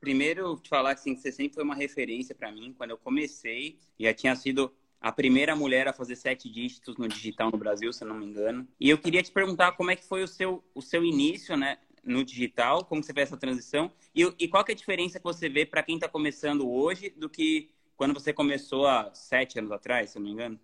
primeiro falar assim, que você sempre foi uma referência para mim. Quando eu comecei, já tinha sido a primeira mulher a fazer sete dígitos no digital no Brasil, se eu não me engano. E eu queria te perguntar como é que foi o seu, o seu início, né? No digital, como você vê essa transição e, e qual é a diferença que você vê para quem está começando hoje do que quando você começou há sete anos atrás, se não me engano?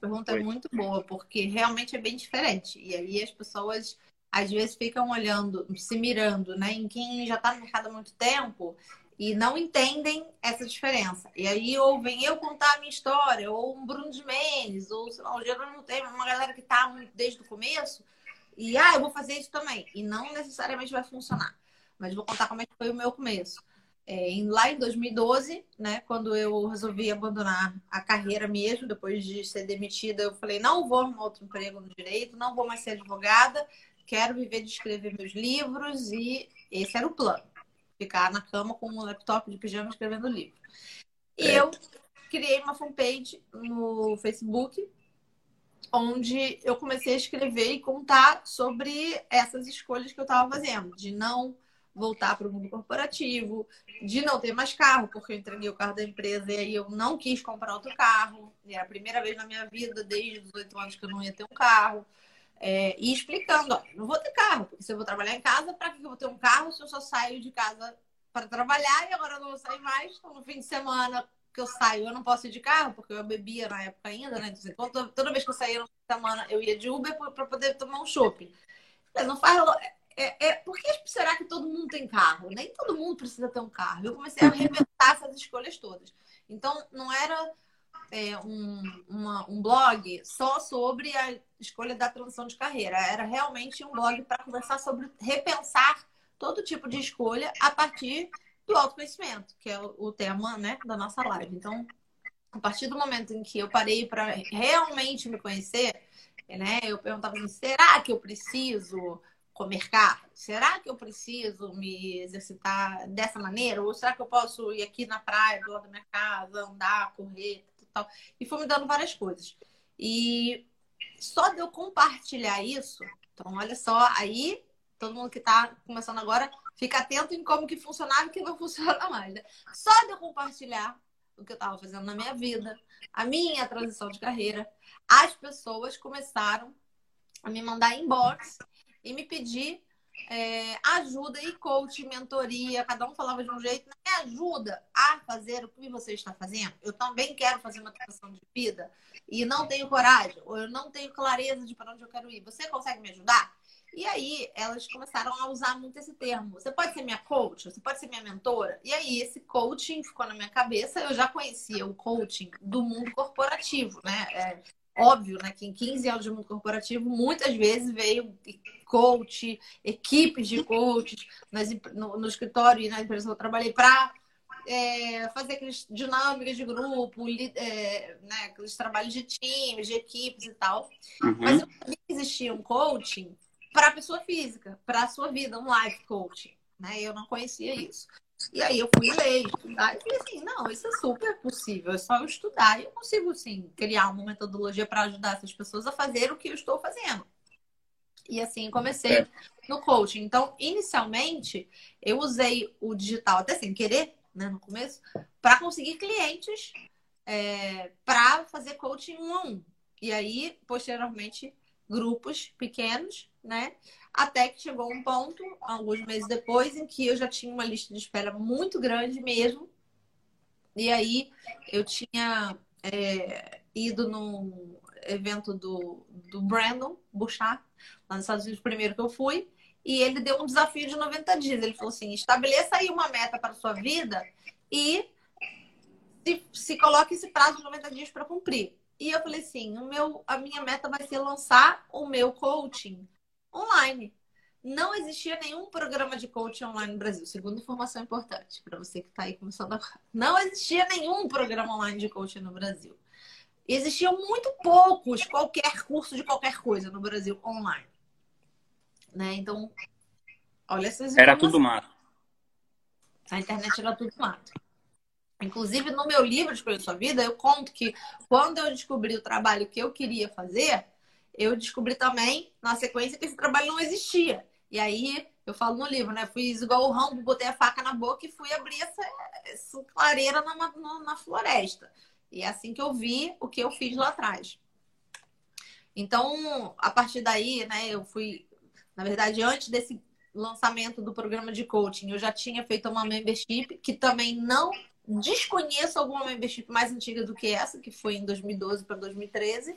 Pergunta é Oi. é muito boa, porque realmente é bem diferente. E aí as pessoas às vezes ficam olhando, se mirando, né, em quem já está no mercado há muito tempo e não entendem essa diferença. E aí ou vem eu contar a minha história, ou um Bruno de Mendes, ou sei lá, o Gerônimo tem uma galera que está desde o começo, e ah, eu vou fazer isso também. E não necessariamente vai funcionar. Mas vou contar como é que foi o meu começo. É, lá em 2012, né, quando eu resolvi abandonar a carreira mesmo, depois de ser demitida, eu falei: não vou arrumar outro emprego no direito, não vou mais ser advogada, quero viver de escrever meus livros, e esse era o plano: ficar na cama com um laptop de pijama escrevendo livro. E é. eu criei uma fanpage no Facebook, onde eu comecei a escrever e contar sobre essas escolhas que eu estava fazendo, de não voltar para o mundo corporativo, de não ter mais carro, porque eu entreguei o carro da empresa e aí eu não quis comprar outro carro. Era a primeira vez na minha vida, desde os oito anos, que eu não ia ter um carro. É, e explicando, ó, não vou ter carro, porque se eu vou trabalhar em casa, para que eu vou ter um carro se eu só saio de casa para trabalhar e agora eu não vou sair mais? Então, no fim de semana que eu saio, eu não posso ir de carro, porque eu bebia na época ainda, né? Então, toda, toda vez que eu saía no fim de semana, eu ia de Uber para poder tomar um shopping. Não faz é, é, por que será que todo mundo tem carro? Nem todo mundo precisa ter um carro. Eu comecei a reinventar essas escolhas todas. Então, não era é, um, uma, um blog só sobre a escolha da transição de carreira. Era realmente um blog para conversar sobre repensar todo tipo de escolha a partir do autoconhecimento, que é o, o tema né, da nossa live. Então, a partir do momento em que eu parei para realmente me conhecer, né, eu perguntava assim, será que eu preciso comer carne? Será que eu preciso me exercitar dessa maneira? Ou será que eu posso ir aqui na praia, do lado da minha casa, andar, correr, tal? E foi me dando várias coisas. E só de eu compartilhar isso, então olha só, aí todo mundo que está começando agora, fica atento em como que funcionava e que não funciona mais. Né? Só de eu compartilhar o que eu estava fazendo na minha vida, a minha transição de carreira, as pessoas começaram a me mandar inbox e me pedir é, ajuda e coach, mentoria, cada um falava de um jeito, me ajuda a fazer o que você está fazendo. Eu também quero fazer uma transição de vida e não tenho coragem, ou eu não tenho clareza de para onde eu quero ir. Você consegue me ajudar? E aí elas começaram a usar muito esse termo. Você pode ser minha coach, você pode ser minha mentora. E aí esse coaching ficou na minha cabeça. Eu já conhecia o coaching do mundo corporativo, né? É, óbvio, né, que em 15 anos de mundo corporativo, muitas vezes veio coach, equipes de coaches nas, no, no escritório e na empresa que eu trabalhei para é, fazer aqueles dinâmicas de grupo, é, né, aqueles trabalhos de times, de equipes e tal. Uhum. Mas não existia um coaching para a pessoa física, para a sua vida, um life coaching. Né? Eu não conhecia isso. E aí eu fui ler, estudar, e falei assim, não, isso é super possível, é só eu estudar e eu consigo, sim, criar uma metodologia para ajudar essas pessoas a fazer o que eu estou fazendo. E assim comecei é. no coaching. Então, inicialmente, eu usei o digital até sem querer, né, no começo, para conseguir clientes é, para fazer coaching um a um. E aí, posteriormente, grupos pequenos, né? Até que chegou um ponto, alguns meses depois, em que eu já tinha uma lista de espera muito grande mesmo. E aí eu tinha é, ido num evento do, do Brandon Bouchard, lá nos Estados Unidos, primeiro que eu fui, e ele deu um desafio de 90 dias. Ele falou assim: estabeleça aí uma meta para a sua vida e se, se coloque esse prazo de 90 dias para cumprir. E eu falei assim: o meu, a minha meta vai ser lançar o meu coaching online. Não existia nenhum programa de coaching online no Brasil. Segunda informação importante para você que está aí começando agora. Não existia nenhum programa online de coaching no Brasil. Existiam muito poucos, qualquer curso de qualquer coisa no Brasil online. Né? Então, olha essas Era tudo mato. A internet era tudo mato. Inclusive, no meu livro Escolha Sua Vida, eu conto que quando eu descobri o trabalho que eu queria fazer, eu descobri também, na sequência, que esse trabalho não existia. E aí, eu falo no livro, né? Fiz igual o Rambo, botei a faca na boca e fui abrir essa, essa clareira na, na, na floresta. E é assim que eu vi o que eu fiz lá atrás. Então, a partir daí, né, eu fui, na verdade, antes desse lançamento do programa de coaching, eu já tinha feito uma membership que também não desconheço alguma membership mais antiga do que essa, que foi em 2012 para 2013,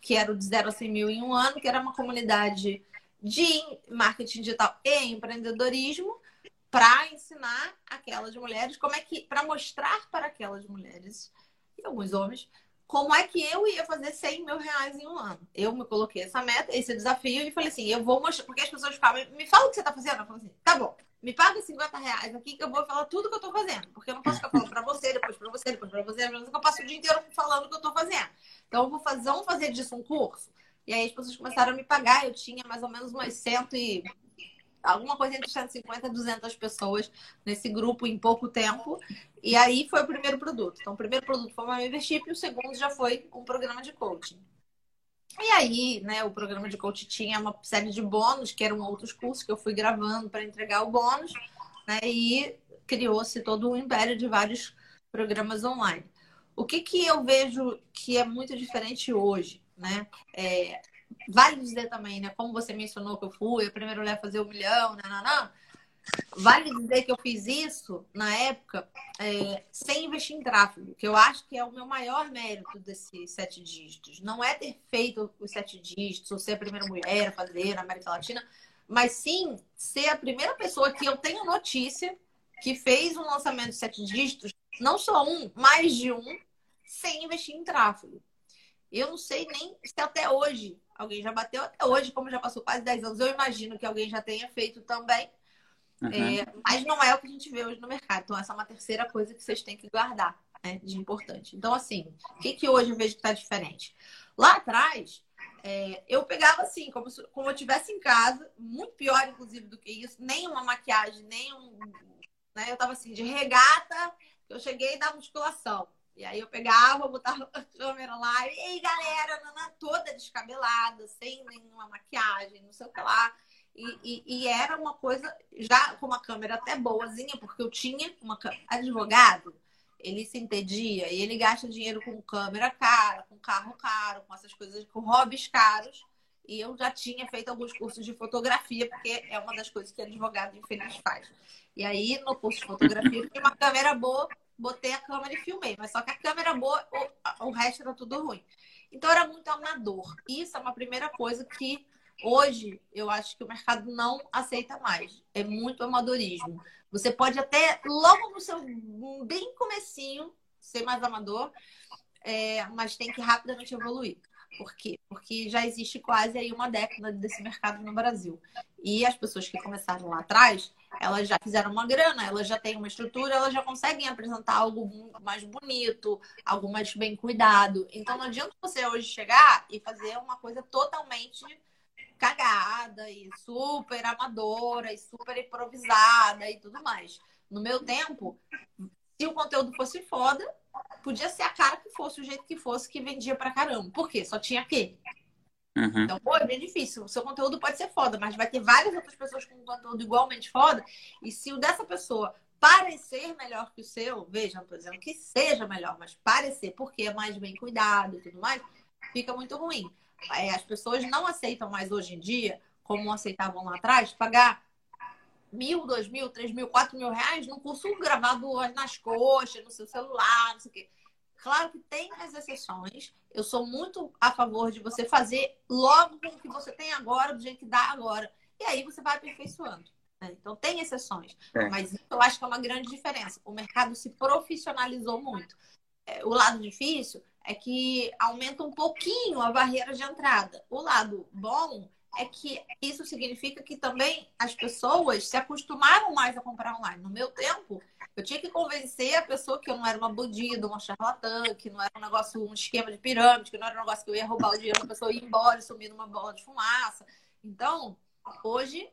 que era o de 0 a 100 mil em um ano, que era uma comunidade de marketing digital e empreendedorismo para ensinar aquelas mulheres como é que, para mostrar para aquelas mulheres e alguns homens como é que eu ia fazer 100 mil reais em um ano. Eu me coloquei essa meta, esse desafio, e falei assim: eu vou mostrar, porque as pessoas falam, me fala o que você está fazendo. Eu falo assim: tá bom, me paga 50 reais aqui que eu vou falar tudo que eu estou fazendo. Porque eu não posso ficar falando para você, depois para você, depois para você, que eu passo o dia inteiro falando o que eu estou fazendo. Então, eu vou fazer, vamos fazer disso um curso? E aí as pessoas começaram a me pagar. Eu tinha mais ou menos umas cento e alguma coisa entre 150 e 200 pessoas nesse grupo em pouco tempo. E aí foi o primeiro produto. Então, o primeiro produto foi uma membership e o segundo já foi um programa de coaching. E aí, né, o programa de coaching tinha uma série de bônus, que eram outros cursos que eu fui gravando para entregar o bônus, né, e criou-se todo um império de vários programas online. O que, que eu vejo que é muito diferente hoje, né? É, Vale dizer também, né? Como você mencionou que eu fui a primeira mulher a fazer um milhão, nananã. Vale dizer que eu fiz isso na época é, sem investir em tráfego, que eu acho que é o meu maior mérito desses sete dígitos. Não é ter feito os sete dígitos, ou ser a primeira mulher a fazer na América Latina, mas sim ser a primeira pessoa que eu tenho notícia que fez um lançamento de sete dígitos, não só um, mais de um, sem investir em tráfego. Eu não sei nem se até hoje alguém já bateu, até hoje, como já passou quase 10 anos, eu imagino que alguém já tenha feito também. Uhum. É, mas não é o que a gente vê hoje no mercado. Então, essa é uma terceira coisa que vocês têm que guardar né, de importante. Então, assim, o que, que hoje eu vejo que está diferente? Lá atrás, é, eu pegava assim, como, se, como eu estivesse em casa, muito pior, inclusive, do que isso, nem uma maquiagem, nem um. Né, eu tava assim, de regata, eu cheguei da musculação. E aí eu pegava, botava a câmera lá, e aí, galera, Nana toda descabelada, sem nenhuma maquiagem, não sei o que lá. E, e, e, era uma coisa, já com uma câmera até boazinha, porque eu tinha uma advogado, ele se entendia e ele gasta dinheiro com câmera cara, com carro caro, com essas coisas, com hobbies caros. E eu já tinha feito alguns cursos de fotografia, porque é uma das coisas que advogado infeliz faz. E aí, no curso de fotografia, eu tinha uma câmera boa botei a câmera e filmei. Mas só que a câmera boa, o, o resto era tudo ruim. Então era muito amador. Isso é uma primeira coisa que hoje eu acho que o mercado não aceita mais. É muito amadorismo. Você pode até, logo no seu bem comecinho, ser mais amador, é, mas tem que rapidamente evoluir. Por quê? Porque já existe quase aí uma década desse mercado no Brasil. E as pessoas que começaram lá atrás, elas já fizeram uma grana, elas já têm uma estrutura, elas já conseguem apresentar algo mais bonito, algo mais bem cuidado. Então não adianta você hoje chegar e fazer uma coisa totalmente cagada e super amadora e super improvisada e tudo mais. No meu tempo, se o conteúdo fosse foda, podia ser a cara que fosse, o jeito que fosse, que vendia pra caramba. Por quê? Só tinha aquele. Uhum. Então, pô, é bem difícil. O seu conteúdo pode ser foda, mas vai ter várias outras pessoas com conteúdo igualmente foda. E se o dessa pessoa parecer melhor que o seu, veja, não tô dizendo que seja melhor, mas parecer, porque é mais bem cuidado e tudo mais, fica muito ruim. É, as pessoas não aceitam mais hoje em dia, como aceitavam lá atrás, pagar mil, dois mil, três mil, quatro mil reais num curso gravado nas coxas, no seu celular, não sei o quê. Claro que tem as exceções. Eu sou muito a favor de você fazer logo com o que você tem agora, do jeito que dá agora. E aí você vai aperfeiçoando. Né? Então tem exceções. É. Mas eu acho que é uma grande diferença. O mercado se profissionalizou muito. É, o lado difícil é que aumenta um pouquinho a barreira de entrada. O lado bom é que isso significa que também as pessoas se acostumaram mais a comprar online. No meu tempo, eu tinha que convencer a pessoa que eu não era uma bandida, uma charlatã, que não era um negócio, um esquema de pirâmide, que não era um negócio que eu ia roubar o dinheiro da pessoa e ir embora e sumir numa bola de fumaça. Então, hoje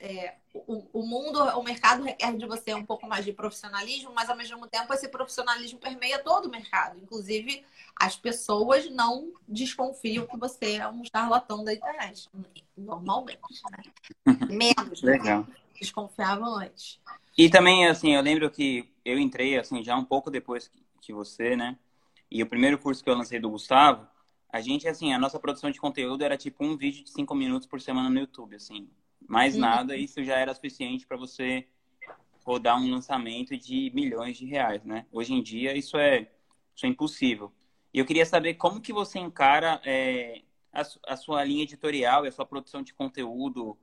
é, o, o, mundo, o mercado requer de você um pouco mais de profissionalismo, mas ao mesmo tempo esse profissionalismo permeia todo o mercado. Inclusive, as pessoas não desconfiam que você é um charlatão da internet. Normalmente, né? Menos Legal. desconfiavam antes. E também, assim, eu lembro que eu entrei, assim, já um pouco depois que você, né? E o primeiro curso que eu lancei do Gustavo, a gente, assim, a nossa produção de conteúdo era tipo um vídeo de cinco minutos por semana no YouTube, assim. Mais uhum. nada, isso já era suficiente para você rodar um lançamento de milhões de reais, né? Hoje em dia isso é, isso é impossível. E eu queria saber como que você encara é, a, a, sua linha editorial e a sua produção de conteúdo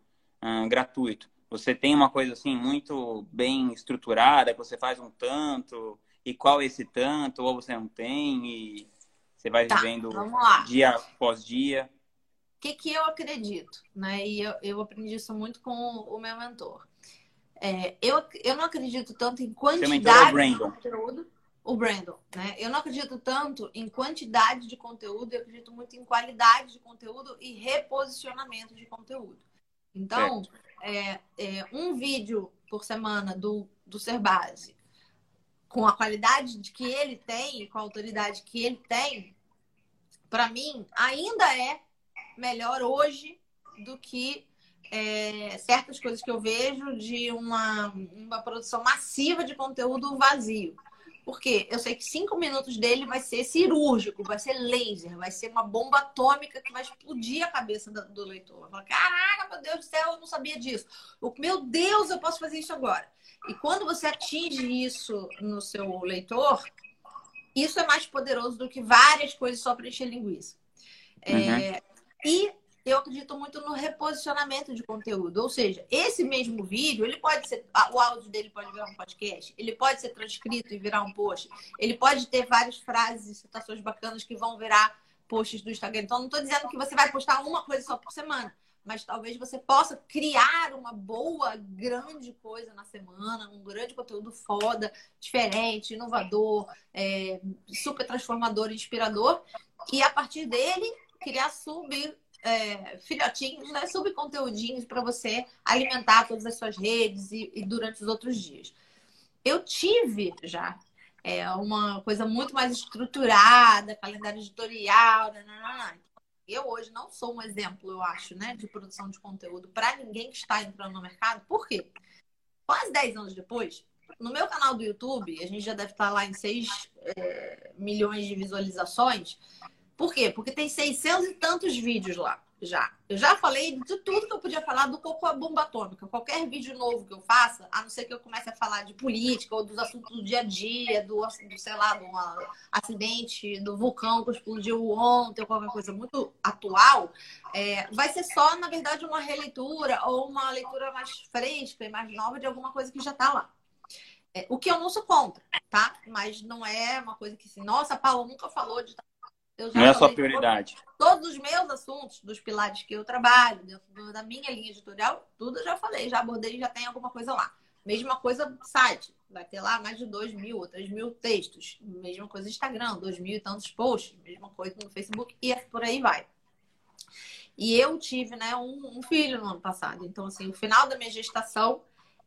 uh, gratuito. Você tem uma coisa assim muito bem estruturada, que você faz um tanto, e qual é esse tanto, ou você não tem, e você vai tá, vivendo dia após dia o que, que eu acredito, né? E eu, eu aprendi isso muito com o meu mentor. É, eu, eu não acredito tanto em quantidade é de conteúdo. O Brandon, né? Eu não acredito tanto em quantidade de conteúdo, eu acredito muito em qualidade de conteúdo e reposicionamento de conteúdo. Então, é, é, um vídeo por semana do, do Ser Base, com a qualidade que ele tem, com a autoridade que ele tem, para mim, ainda é melhor hoje do que é, certas coisas que eu vejo de uma, uma produção massiva de conteúdo vazio. Porque eu sei que cinco minutos dele vai ser cirúrgico, vai ser laser, vai ser uma bomba atômica que vai explodir a cabeça do, do leitor. Vai falar, caraca, meu Deus do céu, eu não sabia disso. Meu Deus, eu posso fazer isso agora. E quando você atinge isso no seu leitor, isso é mais poderoso do que várias coisas só para encher linguiça. É, uhum. É, e eu acredito muito no reposicionamento de conteúdo. Ou seja, esse mesmo vídeo, ele pode ser. O áudio dele pode virar um podcast, ele pode ser transcrito e virar um post, ele pode ter várias frases e citações bacanas que vão virar posts do Instagram. Então, não estou dizendo que você vai postar uma coisa só por semana, mas talvez você possa criar uma boa, grande coisa na semana, um grande conteúdo foda, diferente, inovador, é, super transformador, inspirador. E a partir dele criar sub é, filhotinhos, né, subconteúdinhos para você alimentar todas as suas redes e, e, durante os outros dias. Eu tive já é, uma coisa muito mais estruturada, calendário editorial. Né, né, né, eu hoje não sou um exemplo, eu acho, né, de produção de conteúdo para ninguém que está entrando no mercado. Por quê? Quase 10 anos depois, no meu canal do YouTube, a gente já deve estar lá em 6 é, milhões de visualizações. Por quê? Porque tem 600 e tantos vídeos lá já. Eu já falei de tudo que eu podia falar do coco a bomba atômica. Qualquer vídeo novo que eu faça, a não ser que eu comece a falar de política ou dos assuntos do dia a dia, do, do sei lá, do acidente do vulcão que explodiu ontem, ou qualquer coisa muito atual, é, vai ser só, na verdade, uma releitura ou uma leitura mais fresca e mais nova de alguma coisa que já está lá. É, o que eu não sou contra, tá? Mas não é uma coisa que assim, nossa, a Paula nunca falou de não é só prioridade. Todos, os meus assuntos, dos pilares que eu trabalho, dentro da minha linha editorial, tudo eu já falei, já abordei, já tem alguma coisa lá. Mesma coisa site, vai ter lá mais de 2 mil ou 3 mil textos. Mesma coisa Instagram, 2 mil e tantos posts. Mesma coisa no Facebook e por aí vai. E eu tive né, um, um filho no ano passado. Então, assim, o final da minha gestação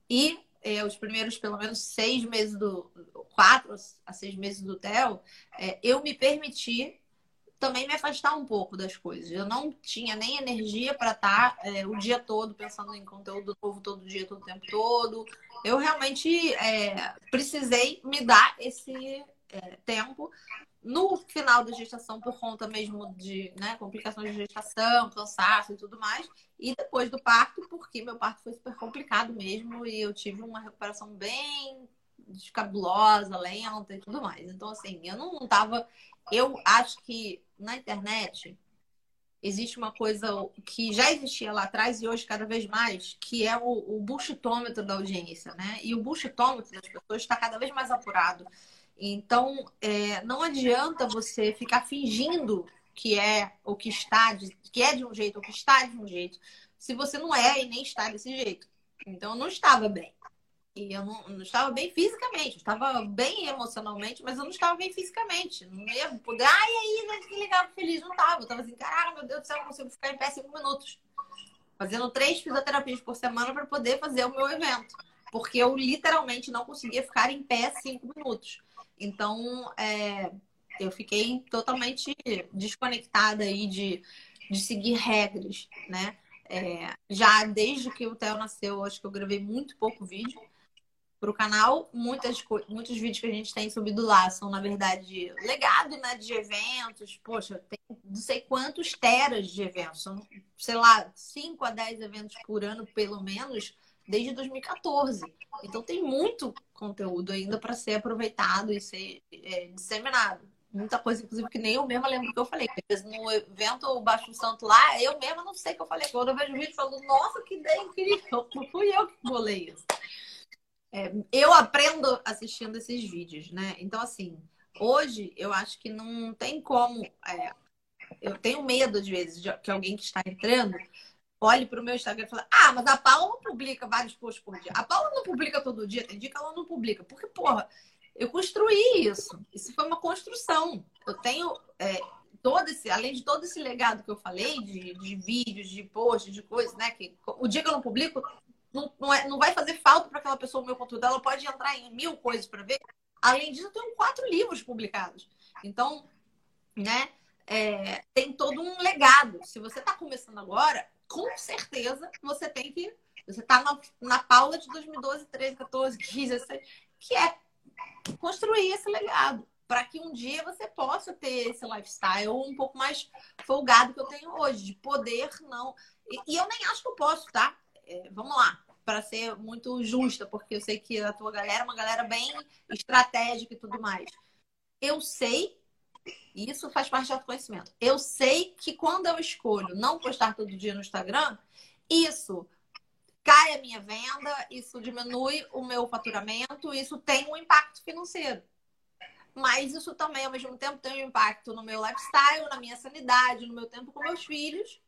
e é, os primeiros pelo menos seis meses do quatro a seis meses do TEL, é, eu me permiti também me afastar um pouco das coisas. Eu não tinha nem energia para estar tá, é, o dia todo pensando em conteúdo novo todo dia, todo tempo todo. Eu realmente é, precisei me dar esse é, tempo no final da gestação por conta mesmo de né, complicações de gestação, cansaço e tudo mais. E depois do parto, porque meu parto foi super complicado mesmo e eu tive uma recuperação bem descabulosa, lenta e tudo mais. Então, assim, eu não estava eu acho que na internet existe uma coisa que já existia lá atrás e hoje cada vez mais, que é o, o bullshitômetro da audiência, né? E o bullshitômetro das pessoas está cada vez mais apurado. Então, é, não adianta você ficar fingindo que é o que está, de, que é de um jeito ou que está de um jeito, se você não é e nem está desse jeito. Então, eu não estava bem. E eu não, não, estava bem fisicamente, estava bem emocionalmente, mas eu não estava bem fisicamente. Não ia poder, ai, aí, que legal, feliz, não estava. Eu estava assim, caraca, meu Deus do céu, não consigo ficar em pé cinco minutos. fazendo três fisioterapias por semana para poder fazer o meu evento. Porque eu literalmente não conseguia ficar em pé cinco minutos. Então, é, eu fiquei totalmente desconectada aí de, de seguir regras, né? É, já desde que o Theo nasceu, acho que eu gravei muito pouco vídeo para o canal. Muitas, muitos vídeos que a gente tem subido lá são, na verdade, legado né, de eventos. Poxa, tem não sei quantos teras de eventos. São, sei lá, 5 a 10 eventos por ano, pelo menos, desde 2014. Então tem muito conteúdo ainda para ser aproveitado e ser é, disseminado muita coisa, inclusive, que nem eu mesma lembro que eu falei. No evento Baixo Santo lá, eu mesma não sei o que eu falei. Quando eu vejo o vídeo, eu falo, nossa, que ideia incrível. Fui eu que bolei isso. É, eu aprendo assistindo esses vídeos, né? Então, assim, hoje eu acho que não tem como. É, eu tenho medo, às vezes, de que alguém que está entrando olhe para o meu Instagram e fale: Ah, mas a Paula não publica vários posts por dia. A Paula não publica todo dia, tem dia que ela não publica. Porque, porra, eu construí isso. Isso foi uma construção. Eu tenho é, todo esse, além de todo esse legado que eu falei, de, de vídeos, de posts, de coisas, né? Que o dia que eu não publico, não, não, é, não vai fazer falta para aquela pessoa o meu conteúdo. Ela pode entrar em mil coisas para ver. Além disso, eu tenho quatro livros publicados. Então, né? É, tem todo um legado. Se você está começando agora, com certeza você tem que. Você está na, na Paula de 2012, 13, 14, 15, 16, que é construir esse legado para que um dia você possa ter esse lifestyle um pouco mais folgado que eu tenho hoje, de poder não. E, e eu nem acho que eu posso, tá? É, vamos lá, para ser muito justa, porque eu sei que a tua galera é uma galera bem estratégica e tudo mais. Eu sei, isso faz parte do autoconhecimento. Eu sei que quando eu escolho não postar todo dia no Instagram, isso cai a minha venda, isso diminui o meu faturamento, isso tem um impacto financeiro. Mas isso também, ao mesmo tempo, tem um impacto no meu lifestyle, na minha sanidade, no meu tempo com meus filhos.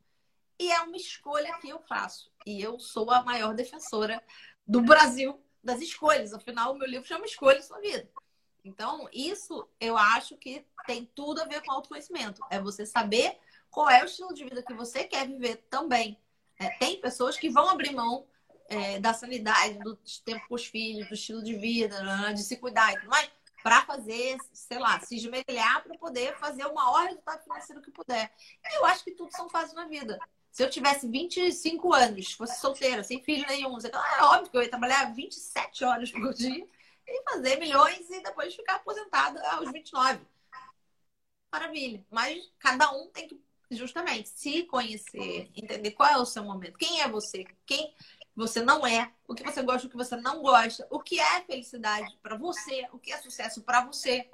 E é uma escolha que eu faço. E eu sou a maior defensora do Brasil das escolhas. Afinal, o meu livro chama Escolha Sua Vida. Então, isso eu acho que tem tudo a ver com autoconhecimento. É você saber qual é o estilo de vida que você quer viver também. É, tem pessoas que vão abrir mão é, da sanidade, do tempo com os filhos, do estilo de vida, né, de se cuidar e tudo mais, para fazer, sei lá, se esmerilhar para poder fazer o maior resultado financeiro que puder. E eu acho que tudo são fases na vida. Se eu tivesse 25 anos, fosse solteira, sem filho nenhum, é óbvio que eu ia trabalhar 27 horas por dia e fazer milhões e depois ficar aposentada aos 29. Maravilha. Mas cada um tem que justamente se conhecer, entender qual é o seu momento, quem é você, quem você não é, o que você gosta, o que você não gosta, o que é felicidade para você, o que é sucesso para você.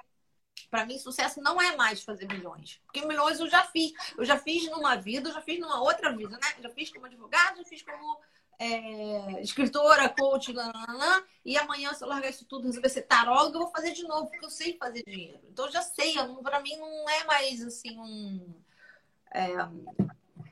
Para mim, sucesso não é mais fazer milhões. Porque milhões eu já fiz. Eu já fiz numa vida, eu já fiz numa outra vida, né? Eu já fiz como advogado, já fiz como é, escritora, coach, nananã, e amanhã, se eu largar isso tudo, resolver ser taróloga, eu vou fazer de novo, porque eu sei fazer dinheiro. Então, eu já sei. Para mim, não é mais assim um é,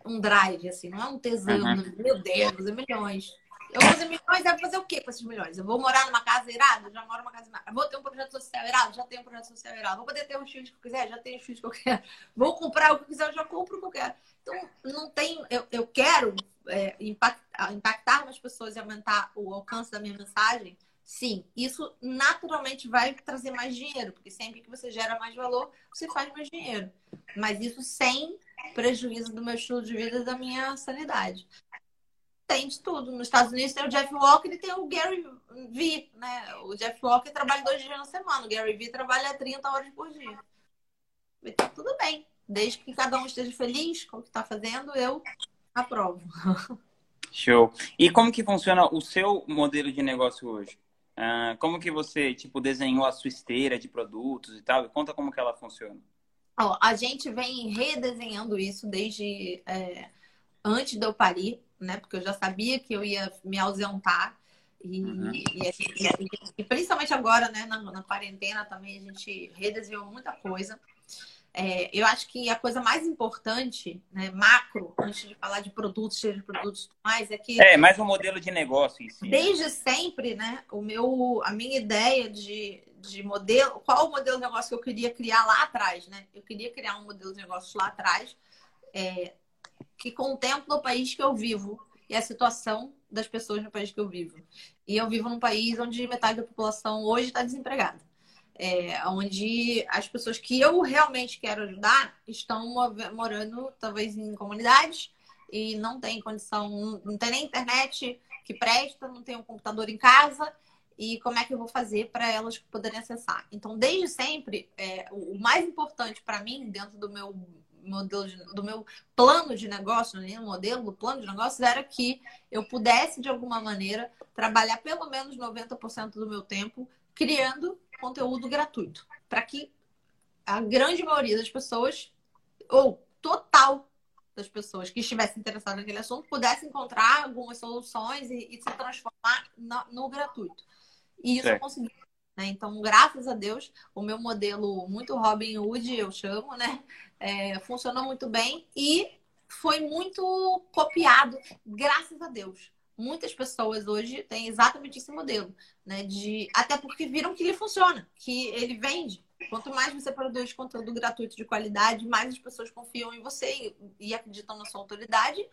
um drive, assim, não é um tesão, uhum. meu Deus, fazer milhões. Eu vou fazer milhões, deve fazer o quê com esses milhões? Eu vou morar numa casa irada? Já moro numa casa irada. Vou ter um projeto social irado? Já tenho um projeto social irado. Vou poder ter os filhos que eu quiser? Já tenho os filhos que eu quero. Vou comprar o que eu quiser? Já compro o que eu quero. Então, não tem... Eu, eu quero é, impactar, impactar mais pessoas e aumentar o alcance da minha mensagem. Sim, isso naturalmente vai trazer mais dinheiro, porque sempre que você gera mais valor, você faz mais dinheiro. Mas isso sem prejuízo do meu estilo de vida e da minha sanidade. Tem de tudo. Nos Estados Unidos tem o Jeff Walker e tem o Gary Vee, né? O Jeff Walker trabalha dois dias na semana, o Gary Vee trabalha 30 horas por dia. E tá tudo bem. Desde que cada um esteja feliz com o que está fazendo, eu aprovo. Show. E como que funciona o seu modelo de negócio hoje? Uh, como que você, tipo, desenhou a sua esteira de produtos e tal? Conta como que ela funciona. Ó, a gente vem redesenhando isso desde é, antes de eu parir, né? Porque eu já sabia que eu ia me ausentar. E, uhum. e, e, e principalmente agora, né, na, na, quarentena também, a gente redesenhou muita coisa. É, eu acho que a coisa mais importante, né, macro, antes de falar de produtos, de produtos mais, é que. É, mais um modelo de negócio em si. Desde sempre, né, o meu, a minha ideia de, de modelo, qual o modelo de negócio que eu queria criar lá atrás, né? Eu queria criar um modelo de negócio lá atrás, é, que contempla o país que eu vivo e a situação das pessoas no país que eu vivo. E eu vivo num país onde metade da população hoje está desempregada. É, onde as pessoas que eu realmente quero ajudar estão morando talvez em comunidades e não tem condição, não tem nem internet que presta, não tem um computador em casa e como é que eu vou fazer para elas poderem acessar. Então, desde sempre, é, o mais importante para mim, dentro do meu modelo de, do meu plano de negócio, né, modelo do plano de negócio, era que eu pudesse, de alguma maneira, trabalhar pelo menos 90% do meu tempo criando conteúdo gratuito, para que a grande maioria das pessoas, ou total das pessoas que estivessem interessadas naquele assunto, pudesse encontrar algumas soluções e, e se transformar no, no gratuito. E isso eu consegui. Né? Então, graças a Deus, o meu modelo muito Robin Hood, eu chamo, né? É, funcionou muito bem e foi muito copiado, graças a Deus. Muitas pessoas hoje têm exatamente esse modelo, né? De até porque viram que ele funciona, que ele vende. Quanto mais você produz conteúdo gratuito de qualidade, mais as pessoas confiam em você e, e acreditam na sua autoridade.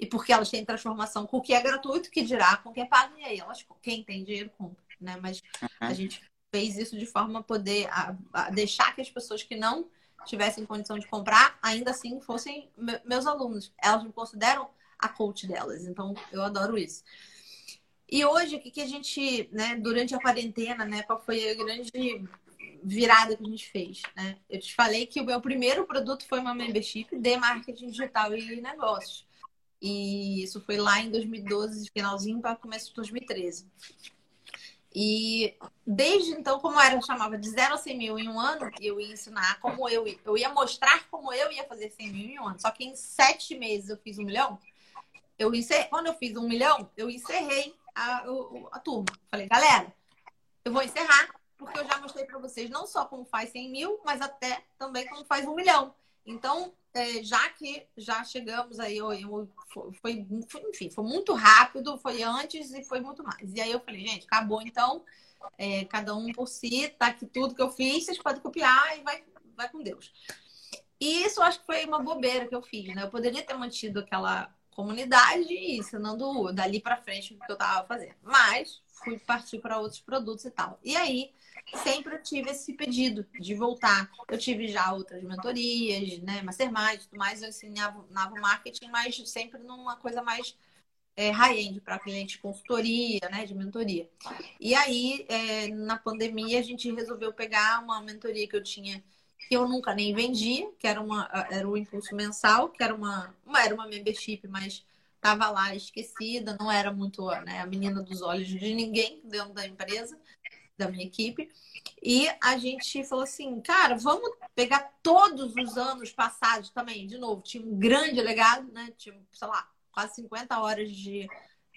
E porque elas têm transformação com o que é gratuito, que dirá com o que é pago, e aí elas, quem tem dinheiro compra né? Mas uhum. a gente fez isso de forma a poder a, a deixar que as pessoas que não tivessem condição de comprar, ainda assim fossem me, meus alunos. Elas me consideram a coach delas. Então, eu adoro isso. E hoje, o que, que a gente, né, durante a quarentena, né, qual foi a grande virada que a gente fez, né? Eu te falei que o meu primeiro produto foi uma membership de marketing digital e negócios. E isso foi lá em 2012, finalzinho para começo de 2013. E desde então, como era, eu chamava de 0 a 100 mil em um ano, eu ia ensinar como eu ia, eu ia mostrar como eu ia fazer 100 mil em um ano. Só que em sete meses eu fiz um milhão. Eu encerrei, quando eu fiz um milhão, eu encerrei a, a, a turma. Falei, galera, eu vou encerrar, porque eu já mostrei para vocês não só como faz 100 mil, mas até também como faz um milhão. Então, é, já que já chegamos aí, eu, eu, foi, foi, enfim, foi muito rápido, foi antes e foi muito mais. E aí eu falei, gente, acabou então, é, cada um por si, tá aqui tudo que eu fiz, vocês podem copiar e vai, vai com Deus. E isso eu acho que foi uma bobeira que eu fiz, né? Eu poderia ter mantido aquela comunidade ensinando dali para frente o que eu tava fazendo. Mas fui partir para outros produtos e tal. E aí sempre eu tive esse pedido de voltar. Eu tive já outras mentorias, né, mastermind, tudo mais, eu ensinava marketing, mas sempre numa coisa mais é, high-end para cliente consultoria, né, de mentoria. E aí, é, na pandemia, a gente resolveu pegar uma mentoria que eu tinha que eu nunca nem vendia, que era uma era o impulso mensal, que era uma, uma era uma membership, mas estava lá esquecida, não era muito né, a menina dos olhos de ninguém dentro da empresa da minha equipe. E a gente falou assim, cara, vamos pegar todos os anos passados também. De novo, tinha um grande legado, né? Tinha, sei lá, quase 50 horas de,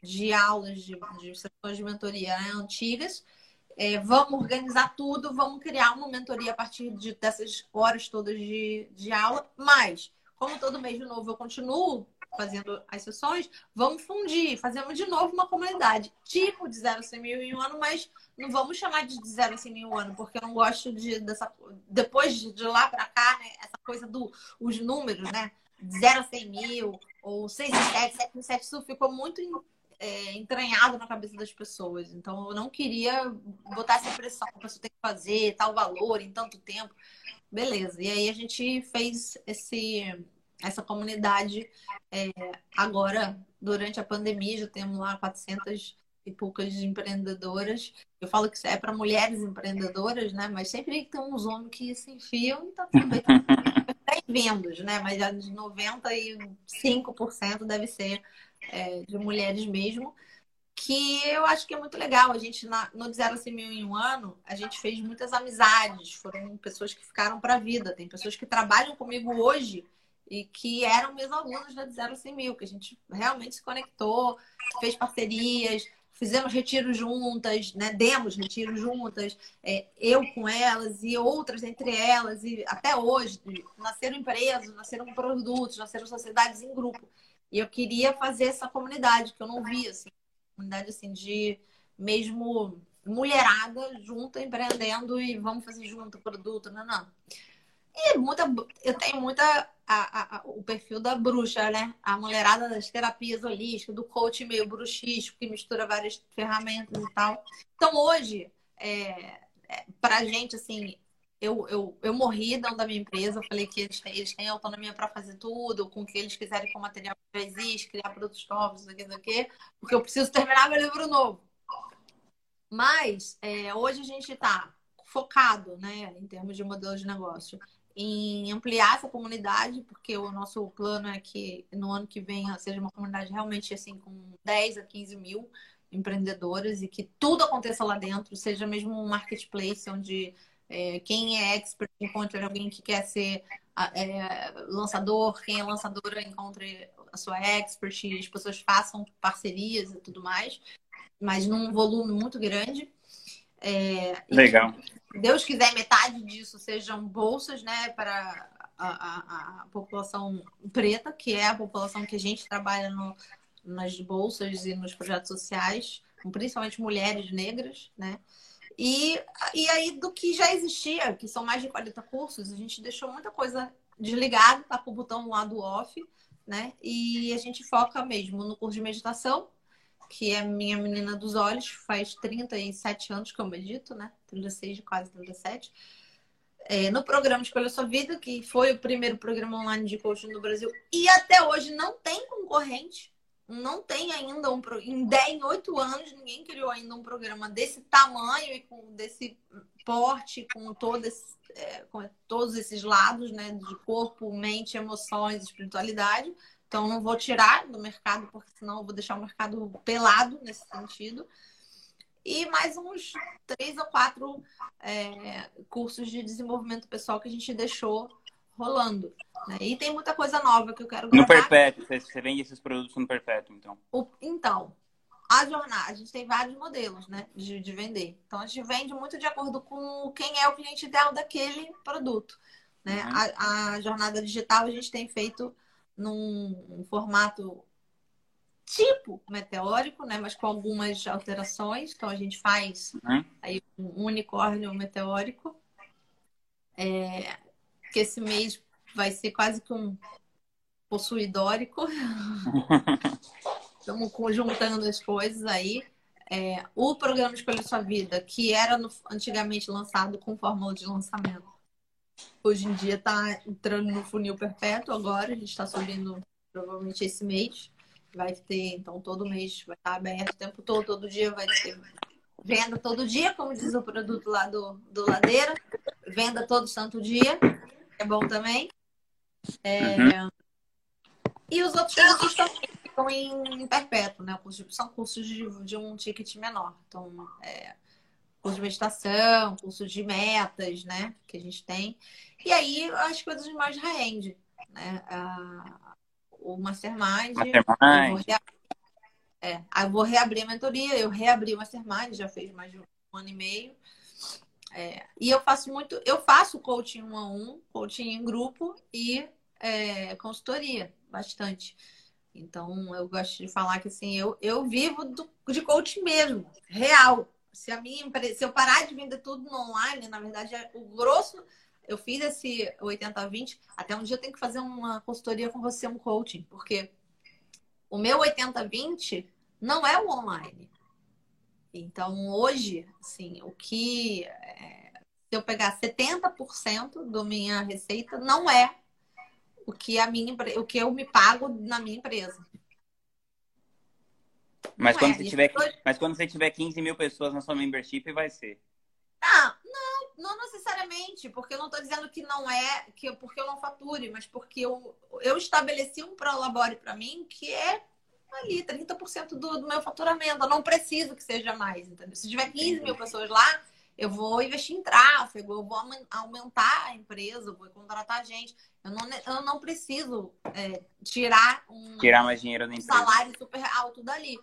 de aulas, de, de sessões de mentoria né? antigas. É, vamos organizar tudo, vamos criar uma mentoria a partir de, dessas horas todas de, de aula. Mas, como todo mês de novo eu continuo fazendo as sessões, vamos fundir, fazemos de novo uma comunidade, tipo de 0 a 100 mil em um ano, mas não vamos chamar de 0 a 100 mil em um ano, porque eu não gosto de, dessa, depois de lá para cá, né, essa coisa dos do, números, né, 0 a 100 mil, ou 6 e 7, 7 e 7, isso ficou muito é, entranhado na cabeça das pessoas. Então, eu não queria botar essa pressão, a pessoa tem que fazer tal valor em tanto tempo. Beleza. E aí a gente fez esse essa comunidade é, agora, durante a pandemia, já temos lá 400 e poucas empreendedoras. Eu falo que isso é para mulheres empreendedoras, né? Mas sempre tem uns homens que se enfiam e tá tudo bem. Bem-vindos, né? Mas já de 95% deve ser é, de mulheres mesmo. Que eu acho que é muito legal. A gente, na, no Zero a Mil em um ano, a gente fez muitas amizades. Foram pessoas que ficaram para a vida. Tem pessoas que trabalham comigo hoje e que eram meus alunos da Zero 100 mil, que a gente realmente se conectou, fez parcerias, fizemos retiros juntas, né? demos retiros juntas, é, eu com elas e outras entre elas, e até hoje nasceram empresas, nasceram produtos, nasceram sociedades em grupo. E eu queria fazer essa comunidade, que eu não via, assim, comunidade assim, de mesmo mulherada junta, empreendendo e vamos fazer junto produto, não, não. E muita, eu tenho muita a, a, o perfil da bruxa, né? A mulherada das terapias holísticas, do coach meio bruxístico, que mistura várias ferramentas e tal. Então, hoje, é, é, pra gente, assim, eu, eu, eu morri dentro da minha empresa, eu falei que eles eles têm autonomia para fazer tudo, com o que eles quiserem com o material que já existe, criar produtos novos, isso aqui, isso aqui, porque eu preciso terminar meu livro novo. Mas, é, hoje a gente está focado, né, em termos de modelo de negócio, em ampliar essa comunidade, porque o nosso plano é que no ano que vem seja uma comunidade realmente assim com 10 a 15 mil empreendedores e que tudo aconteça lá dentro, seja mesmo um marketplace onde é, quem é expert encontre alguém que quer ser é, lançador, quem é lançadora encontre a sua expert, as pessoas façam parcerias e tudo mais, mas num volume muito grande. É, Legal. Deus quiser, metade disso sejam bolsas, né, para a, a, a, população preta, que é a população que a gente trabalha no, nas bolsas e nos projetos sociais, principalmente mulheres negras, né? E, e aí, do que já existia, que são mais de 40 cursos, a gente deixou muita coisa desligada, tá com o botão lá do off, né? E a gente foca mesmo no curso de meditação, que é minha menina dos olhos, faz 37 anos que eu medito, né? 36, quase 37. É, no programa Escolha Sua Vida, que foi o primeiro programa online de coaching no Brasil, e até hoje não tem concorrente, não tem ainda um em 10, em 8 anos, ninguém criou ainda um programa desse tamanho e com desse porte, com, todo esse, é, com todos esses lados, né? De corpo, mente, emoções, espiritualidade então, não vou tirar do mercado, porque senão eu vou deixar o mercado pelado nesse sentido. E mais uns três ou quatro é, cursos de desenvolvimento pessoal que a gente deixou rolando. Né? E tem muita coisa nova que eu quero gravar. No Perpétuo, você vende esses produtos no Perpétuo, então? O, então, a jornada, a gente tem vários modelos né, de, de vender. Então, a gente vende muito de acordo com quem é o cliente ideal daquele produto. Né? Uhum. A, a jornada digital a gente tem feito num formato tipo meteórico, né? Mas com algumas alterações. Então a gente faz uhum. aí um unicórnio meteórico. É, que esse mês vai ser quase que um possuidórico. Estamos conjuntando as coisas aí. É, o programa Escolha Sua Vida, que era no, antigamente lançado com fórmula de lançamento, Hoje em dia está entrando no funil perpétuo agora, a gente está subindo provavelmente esse mês. Vai ter, então, todo mês vai estar tá aberto o tempo todo, todo dia vai ter venda todo dia, como diz o produto lá do, do Ladeira. Venda todo santo dia, é bom também. É... Uhum. E os outros cursos também ficam em, perpétuo, né? São cursos de, de um ticket menor. Então, é, curso de meditação, curso de metas, né? Que a gente tem. E aí as coisas mais high-end, né? Ah, o Mastermind. Mastermind. Eu é, eu vou reabrir a mentoria, eu reabri o Mastermind, já fez mais de um ano e meio. É, e eu faço muito, eu faço coaching um a um, coaching em grupo e é, consultoria, bastante. Então, eu gosto de falar que assim, eu, eu vivo do, de coaching mesmo, real. Se a minha empresa, se eu parar de vender tudo no online, na verdade, é o grosso, eu fiz esse 80-20, até um dia eu tenho que fazer uma consultoria com você, um coaching, porque o meu 80-20 não é o online. Então, hoje, assim, o que. É, se eu pegar 70% da minha receita, não é o que, a minha, o que eu me pago na minha empresa. Mas quando, é, você tiver, mas quando você tiver 15 mil pessoas na sua membership, vai ser. Ah, não, não necessariamente, porque eu não estou dizendo que não é, que porque eu não fature, mas porque eu, eu estabeleci um Prolabore para mim que é ali, 30% do, do meu faturamento. Eu não preciso que seja mais, entendeu? Se tiver 15 mil pessoas lá, eu vou investir em tráfego, eu vou aumentar a empresa, eu vou contratar gente. Eu não, eu não preciso é, tirar um, tirar mais dinheiro um salário super alto dali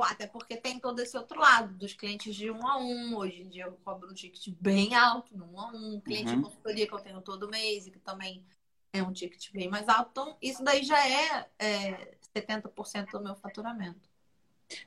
até porque tem todo esse outro lado dos clientes de um a um. Hoje em dia eu cobro um ticket bem alto, no um a um. Cliente uhum. de consultoria que eu tenho todo mês e que também é um ticket bem mais alto. Então, isso daí já é, é 70% do meu faturamento.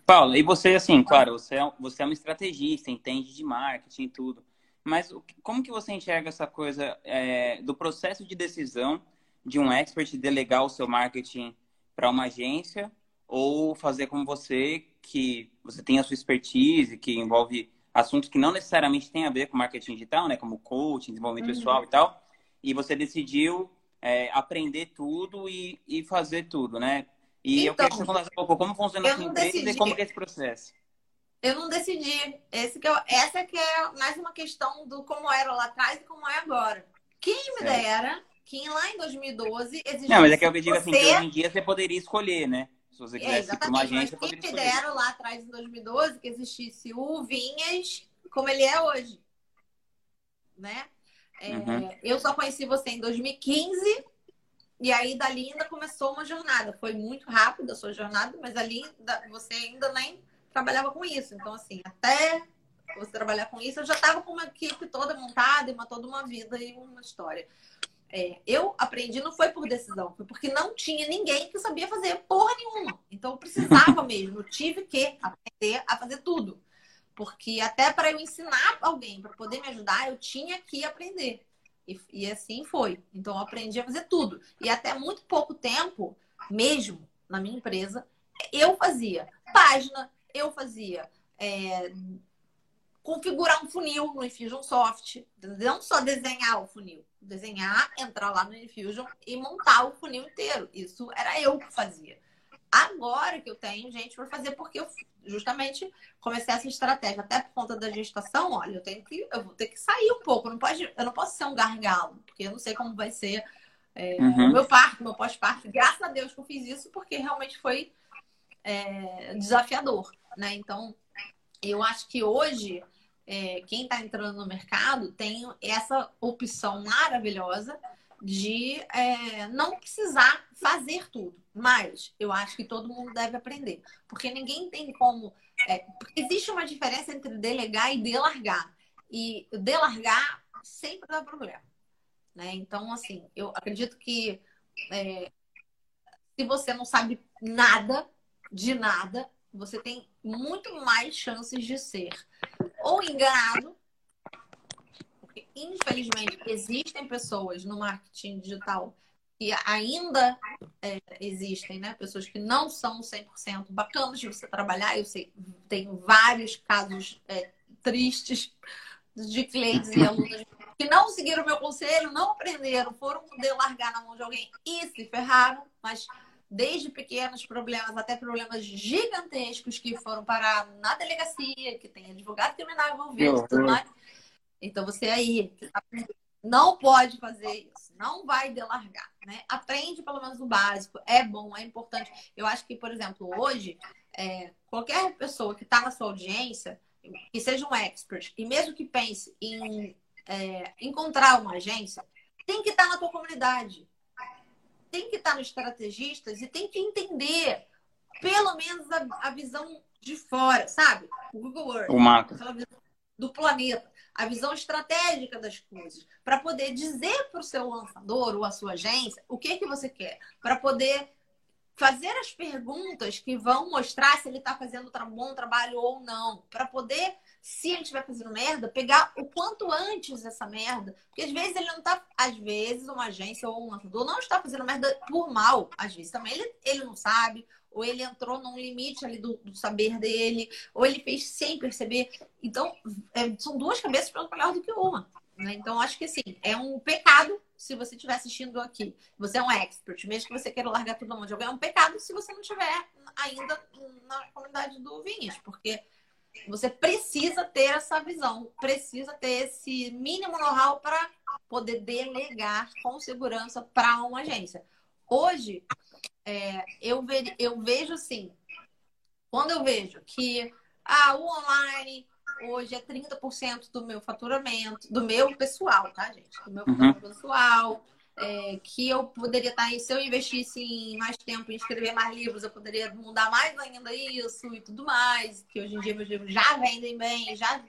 Paula, e você, assim, claro, você é, você é uma estrategista, entende de marketing e tudo. Mas como que você enxerga essa coisa é, do processo de decisão de um expert delegar o seu marketing para uma agência ou fazer como você, que você tem a sua expertise, que envolve assuntos que não necessariamente têm a ver com marketing digital, né? Como coaching, desenvolvimento uhum. pessoal e tal. E você decidiu é, aprender tudo e, e fazer tudo, né? E então, eu quero que você falasse um pouco como funciona a sua empresa e como é esse processo. Eu não decidi. Esse que eu, essa que é mais uma questão do como era lá atrás e como é agora. Quem me dera que lá em 2012 existisse... Não, mas é que eu digo assim, que hoje em dia você poderia escolher, né? Se você é, ir para uma agência, mas quem me dera lá atrás em 2012 que existisse o Vinhas como ele é hoje. Né? É, uhum. Eu só conheci você em 2015 e aí dali ainda começou uma jornada. Foi muito rápida a sua jornada, mas ali você ainda nem trabalhava com isso. Então, assim, até você trabalhar com isso, eu já estava com uma equipe toda montada, uma toda uma vida e uma história. É, eu aprendi não foi por decisão, foi porque não tinha ninguém que sabia fazer porra nenhuma. Então eu precisava mesmo, eu tive que aprender a fazer tudo. Porque até para eu ensinar alguém, para poder me ajudar, eu tinha que aprender. E, e, assim foi. Então eu aprendi a fazer tudo. E até muito pouco tempo, mesmo na minha empresa, eu fazia página, eu fazia é, configurar um funil no Infusionsoft. Não só desenhar o funil, desenhar, entrar lá no Infusion e montar o funil inteiro. Isso era eu que fazia. Agora que eu tenho gente para fazer, porque eu justamente comecei essa estratégia, até por conta da gestação, olha, eu tenho que, eu vou ter que sair um pouco, não pode, eu não posso ser um gargalo, porque eu não sei como vai ser é, uhum. o meu parto, meu pós-parto. Graças a Deus que eu fiz isso, porque realmente foi é, desafiador, né? Então, eu acho que hoje é, quem está entrando no mercado tem essa opção maravilhosa de é, não precisar fazer tudo. Mas eu acho que todo mundo deve aprender. Porque ninguém tem como. É, existe uma diferença entre delegar e delargar. E delargar sempre dá problema. Né? Então, assim, eu acredito que é, se você não sabe nada de nada, você tem muito mais chances de ser ou enganado, porque infelizmente existem pessoas no marketing digital que ainda é, existem, né? Pessoas que não são 100% bacanas de você trabalhar. Eu sei, tenho vários casos é, tristes de clientes e alunos que não seguiram meu conselho, não aprenderam, foram poder largar na mão de alguém e se ferraram, mas desde pequenos problemas até problemas gigantescos que foram parar na delegacia, que tem advogado criminal envolvido e tudo mais. Então você aí tá não pode fazer isso, não vai delargar, né? Aprende pelo menos o básico, é bom, é importante. Eu acho que, por exemplo, hoje, é, qualquer pessoa que está na sua audiência, que seja um expert, e mesmo que pense em é, encontrar uma agência, tem que estar tá na tua comunidade tem que estar no estrategistas e tem que entender pelo menos a, a visão de fora, sabe? O Google Earth, o macro. do planeta, a visão estratégica das coisas, para poder dizer para o seu lançador ou a sua agência o que que você quer, para poder fazer as perguntas que vão mostrar se ele está fazendo um bom trabalho ou não, para poder se ele estiver fazendo merda, pegar o quanto antes essa merda. Porque às vezes ele não tá. Às vezes, uma agência ou um lançador não está fazendo merda por mal. Às vezes também ele, ele não sabe, ou ele entrou num limite ali do, do saber dele, ou ele fez sem perceber. Então, é, são duas cabeças para melhor do que uma. Né? Então, acho que assim, é um pecado se você estiver assistindo aqui. Você é um expert, mesmo que você queira largar tudo na mão de alguém, é um pecado se você não estiver ainda na comunidade do Vinhas, porque você precisa ter essa visão, precisa ter esse mínimo know-how para poder delegar com segurança para uma agência. Hoje, é, eu, ve eu vejo assim, quando eu vejo que ah, o online hoje é 30% do meu faturamento, do meu pessoal, tá, gente? Do meu uhum. pessoal, é, que eu poderia estar tá, se eu investisse em mais tempo em escrever mais livros, eu poderia mudar mais ainda isso e tudo mais, que hoje em dia meus livros já vendem bem, já,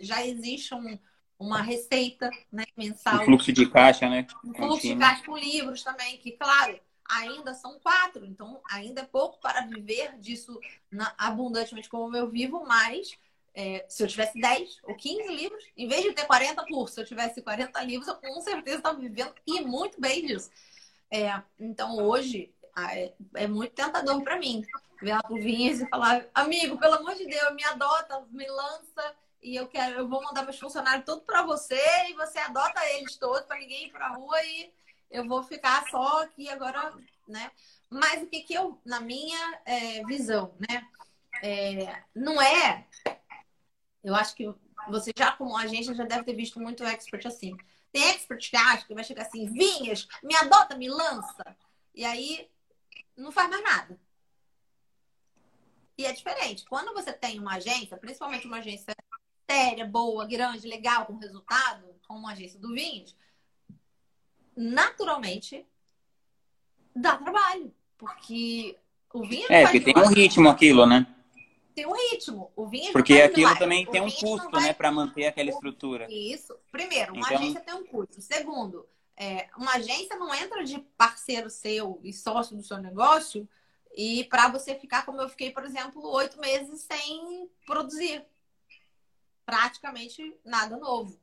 já existe um, uma receita né, mensal. Um fluxo de caixa, né? Um fluxo de caixa com livros também, que, claro, ainda são quatro, então ainda é pouco para viver disso na, abundantemente como eu vivo, mas é, se eu tivesse 10 ou 15 livros, em vez de ter 40 cursos, se eu tivesse 40 livros, eu com certeza estava vivendo e muito bem disso. É, então hoje é, é muito tentador para mim virar pro Vinhas e falar, amigo, pelo amor de Deus, me adota, me lança e eu quero, eu vou mandar meus funcionários tudo para você e você adota eles todos para ninguém ir para rua e eu vou ficar só aqui agora, né? Mas o que que eu, na minha é, visão, né? É, não é. Eu acho que você já como agência já deve ter visto muito expert assim. Tem expert que acha que vai chegar assim, Vinhas, me adota, me lança. E aí não faz mais nada. E é diferente. Quando você tem uma agência, principalmente uma agência séria, boa, grande, legal, com resultado, como uma agência do Vinhos, naturalmente dá trabalho. Porque o vinho. É, porque tem um ritmo aquilo, né? Tem um ritmo. O vinho Porque aquilo também o tem um custo, vai... né, para manter aquela estrutura. Isso. Primeiro, uma então... agência tem um custo. Segundo, é, uma agência não entra de parceiro seu e sócio do seu negócio e para você ficar como eu fiquei, por exemplo, oito meses sem produzir praticamente nada novo.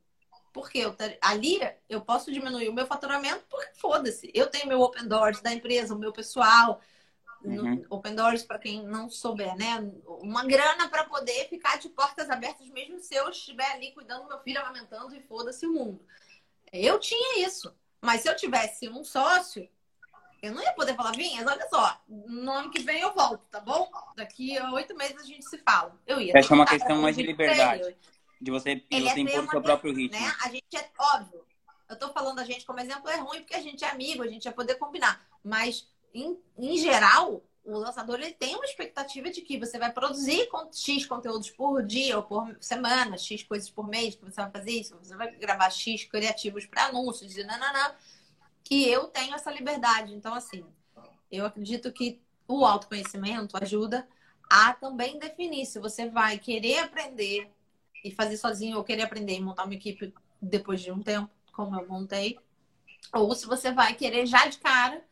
Porque eu, ali eu posso diminuir o meu faturamento porque foda-se. Eu tenho meu Open Doors da empresa, o meu pessoal. Uhum. Open Doors, para quem não souber, né? Uma grana para poder ficar de portas abertas, mesmo se eu estiver ali cuidando do meu filho, amamentando e foda-se o mundo. Eu tinha isso. Mas se eu tivesse um sócio, eu não ia poder falar, Vinhas, olha só, no ano que vem eu volto, tá bom? Daqui a oito meses a gente se fala. Eu ia. Essa é uma questão mais de liberdade. De você, de você impor o seu próprio ritmo. Né? A gente é óbvio. Eu tô falando a gente como exemplo, é ruim porque a gente é amigo, a gente ia poder combinar. Mas, em, em geral, o lançador ele tem uma expectativa de que você vai produzir X conteúdos por dia ou por semana, X coisas por mês, que você vai fazer isso, você vai gravar X criativos para anúncios e nananã que eu tenho essa liberdade. Então, assim, eu acredito que o autoconhecimento ajuda a também definir se você vai querer aprender e fazer sozinho ou querer aprender e montar uma equipe depois de um tempo, como eu montei, ou se você vai querer já de cara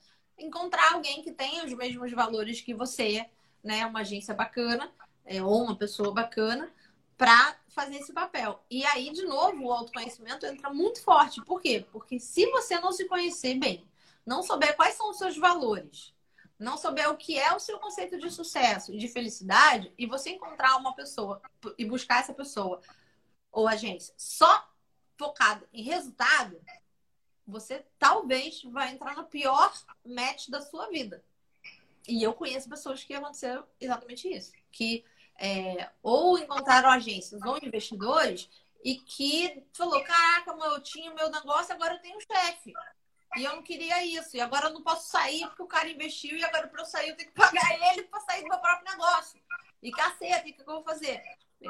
encontrar alguém que tenha os mesmos valores que você, né, uma agência bacana é, ou uma pessoa bacana para fazer esse papel. E aí, de novo, o autoconhecimento entra muito forte. Por quê? Porque se você não se conhecer bem, não souber quais são os seus valores, não souber o que é o seu conceito de sucesso e de felicidade, e você encontrar uma pessoa e buscar essa pessoa ou agência só focada em resultado, você talvez vai entrar no pior match da sua vida. E eu conheço pessoas que aconteceram exatamente isso. Que é, ou encontraram agências ou investidores e que falou: Caraca, eu tinha o meu negócio, agora eu tenho um chefe. E eu não queria isso. E agora eu não posso sair porque o cara investiu e agora para eu sair eu tenho que pagar ele para sair do meu próprio negócio. E caceta, o que eu vou fazer?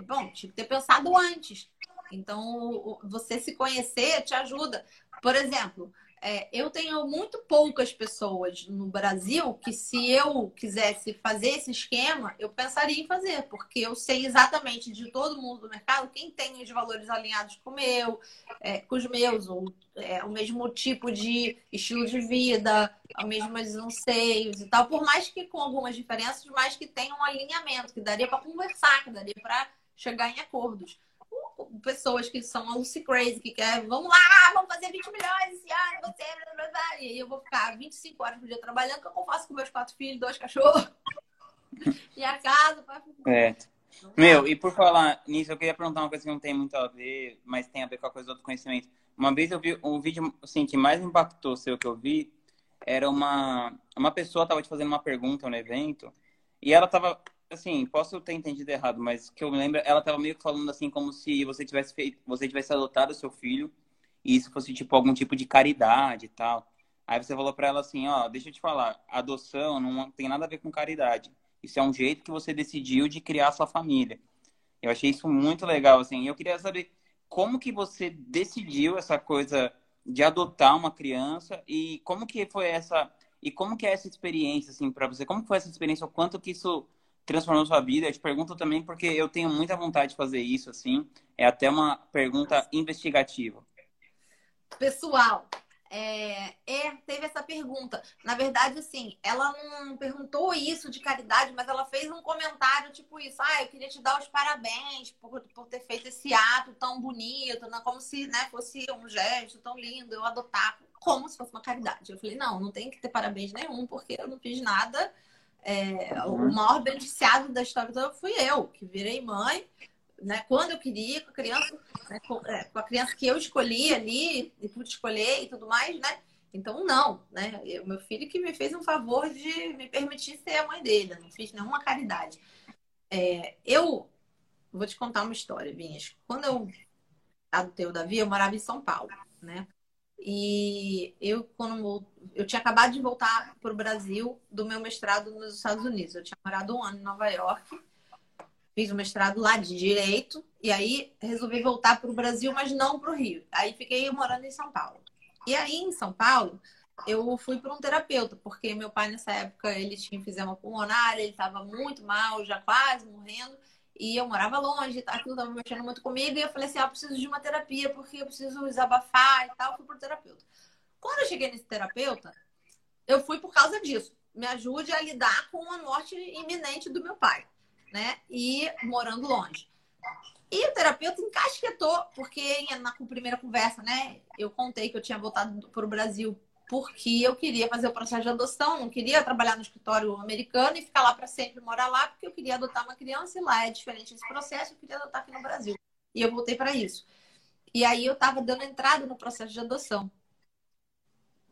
Bom, tinha que ter pensado antes. Então, você se conhecer te ajuda. Por exemplo, é, eu tenho muito poucas pessoas no Brasil que, se eu quisesse fazer esse esquema, eu pensaria em fazer, porque eu sei exatamente de todo mundo do mercado quem tem os valores alinhados com o meu, é, com os meus, ou é, o mesmo tipo de estilo de vida, os mesmos anseios e tal, por mais que com algumas diferenças, mas que tenha um alinhamento, que daria para conversar, que daria para chegar em acordos pessoas que são a Lucy Crazy, que quer, vamos lá, vamos fazer 20 milhões esse ano, você, e aí eu vou ficar 25 horas por dia trabalhando, que eu faço com meus quatro filhos, dois cachorros, e a casa. É. Meu, e por falar nisso, eu queria perguntar uma coisa que não tem muito a ver, mas tem a ver com a coisa do conhecimento. Uma vez eu vi um vídeo assim, que mais impactou seu que eu vi, era uma, uma pessoa estava te fazendo uma pergunta no evento, e ela estava assim, posso ter entendido errado, mas que eu me lembro, ela tava meio que falando assim como se você tivesse feito, você tivesse adotado o seu filho e isso fosse tipo algum tipo de caridade e tal. Aí você falou para ela assim, ó, deixa eu te falar, adoção não tem nada a ver com caridade. Isso é um jeito que você decidiu de criar sua família. Eu achei isso muito legal, assim. Eu queria saber como que você decidiu essa coisa de adotar uma criança e como que foi essa e como que é essa experiência assim para você? Como foi essa experiência? O quanto que isso transformou sua vida? Eu te pergunto também porque eu tenho muita vontade de fazer isso, assim. É até uma pergunta investigativa. Pessoal, é, é, teve essa pergunta. Na verdade, assim, ela não perguntou isso de caridade, mas ela fez um comentário tipo isso. Ah, eu queria te dar os parabéns por, por ter feito esse ato tão bonito, né? como se né, fosse um gesto tão lindo, eu adotar. como se fosse uma caridade. Eu falei, não, não tem que ter parabéns nenhum, porque eu não fiz nada. É. O maior beneficiado da história toda fui eu, que virei mãe, né? Quando eu queria, com a criança, né? com, é, com, a criança que eu escolhi ali, e pude escolher e tudo mais, né? Então, não, né? O meu filho que me fez um favor de me permitir ser a mãe dele, não fiz nenhuma caridade. É, eu vou te contar uma história, Vinhas. Quando eu adotei o Davi, eu morava em São Paulo, né? E eu, quando eu tinha acabado de voltar para o Brasil do meu mestrado nos Estados Unidos. Eu tinha morado um ano em Nova York, fiz o mestrado lá de Direito, e aí resolvi voltar para o Brasil, mas não para o Rio. Aí fiquei morando em São Paulo. E aí, em São Paulo, eu fui para um terapeuta, porque meu pai, nessa época, ele tinha enfisema pulmonar, ele estava muito mal, já quase morrendo. E eu morava longe, tá? aquilo estava mexendo muito comigo. E eu falei assim: ah, eu preciso de uma terapia, porque eu preciso desabafar e tal. Fui pro terapeuta. Quando eu cheguei nesse terapeuta, eu fui por causa disso. Me ajude a lidar com a morte iminente do meu pai, né? E morando longe. E o terapeuta encasquetou, porque na primeira conversa, né? Eu contei que eu tinha voltado para o Brasil porque eu queria fazer o processo de adoção, não queria trabalhar no escritório americano e ficar lá para sempre, morar lá, porque eu queria adotar uma criança e lá é diferente esse processo, eu queria adotar aqui no Brasil. E eu voltei para isso. E aí eu estava dando entrada no processo de adoção.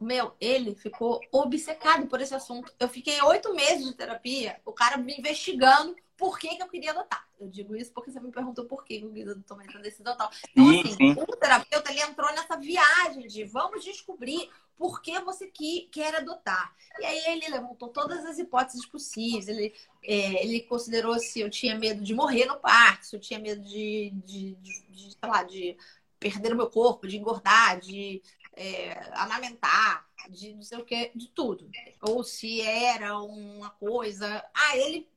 Meu, ele ficou obcecado por esse assunto. Eu fiquei oito meses de terapia, o cara me investigando por que, que eu queria adotar. Eu digo isso porque você me perguntou por que eu tomei essa decisão tal. Então, sim, assim, sim. o terapeuta ele entrou nessa viagem de vamos descobrir por que você que, quer adotar. E aí ele levantou todas as hipóteses possíveis. Ele, é, ele considerou se eu tinha medo de morrer no parto, se eu tinha medo de, de, de, de sei lá, de perder o meu corpo, de engordar, de é, amamentar, de não sei o que, de tudo. Ou se era uma coisa. Ah, ele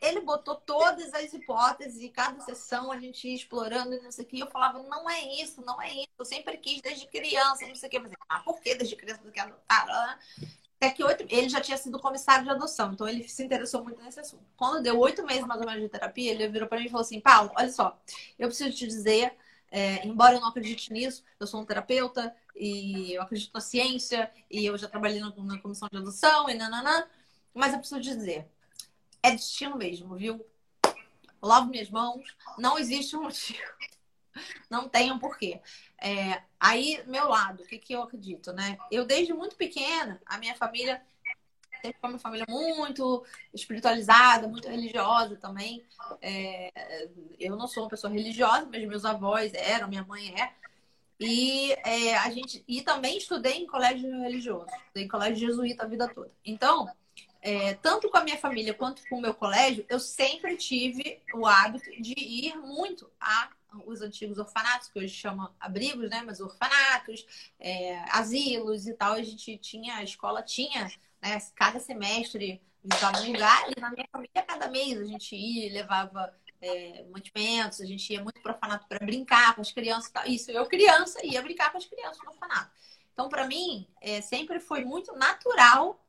ele botou todas as hipóteses e cada sessão a gente ia explorando e não sei o que. Eu falava, não é isso, não é isso. Eu sempre quis desde criança, não sei o que. Mas, ah, por que desde criança você quer adotar? Até que oito, ele já tinha sido comissário de adoção, então ele se interessou muito nesse assunto. Quando deu oito meses mais ou menos de terapia, ele virou para mim e falou assim: Paulo, olha só, eu preciso te dizer, é, embora eu não acredite nisso, eu sou um terapeuta e eu acredito na ciência e eu já trabalhei na, na comissão de adoção e nananã, mas eu preciso dizer, é destino mesmo, viu? Lavo minhas mãos, não existe um motivo. Não tem um porquê. É, aí, meu lado, o que, que eu acredito, né? Eu, desde muito pequena, a minha família sempre foi uma família muito espiritualizada, muito religiosa também. É, eu não sou uma pessoa religiosa, mas meus avós eram, minha mãe é. E é, a gente e também estudei em colégio religioso, estudei em colégio jesuíta a vida toda. Então, é, tanto com a minha família quanto com o meu colégio, eu sempre tive o hábito de ir muito a os antigos orfanatos, que hoje chamam abrigos, né? Mas orfanatos, é, asilos e tal. A gente tinha, a escola tinha, né? Cada semestre visitava um lugar e na minha família, cada mês a gente ia, levava é, mantimentos, a gente ia muito para orfanato para brincar com as crianças. Tal. Isso, eu criança ia brincar com as crianças no orfanato. Então, para mim, é, sempre foi muito natural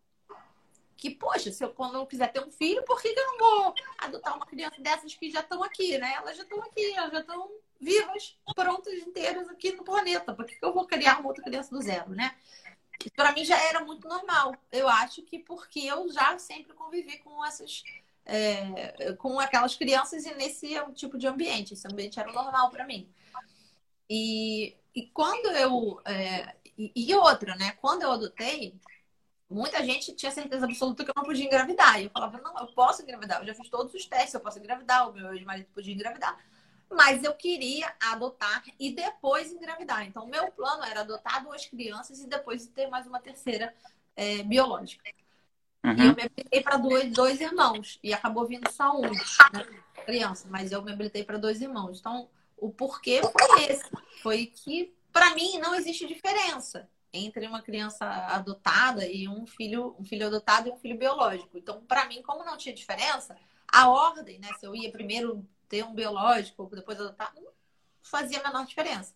que, poxa, se eu quando eu quiser ter um filho, por que, que eu não vou adotar uma criança dessas que já estão aqui, né? Elas já estão aqui, elas já estão vivas, prontas, inteiras aqui no planeta. Por que, que eu vou criar uma outra criança do zero, né? Para mim já era muito normal. Eu acho que porque eu já sempre convivi com essas. É, com aquelas crianças e nesse tipo de ambiente. Esse ambiente era normal para mim. E, e quando eu. É, e, e outra, né? Quando eu adotei, muita gente tinha certeza absoluta que eu não podia engravidar. E eu falava, não, eu posso engravidar. Eu já fiz todos os testes, eu posso engravidar. O meu ex-marido podia engravidar. Mas eu queria adotar e depois engravidar. Então, o meu plano era adotar duas crianças e depois ter mais uma terceira é, biológica. Uhum. E eu me habilitei para dois, dois irmãos. E acabou vindo só um, né, criança. Mas eu me habilitei para dois irmãos. Então, o porquê foi esse. Foi que, para mim, não existe diferença entre uma criança adotada e um filho, um filho adotado e um filho biológico. Então, para mim, como não tinha diferença, a ordem, né? Se eu ia primeiro ter um biológico, depois adotar, não fazia a menor diferença.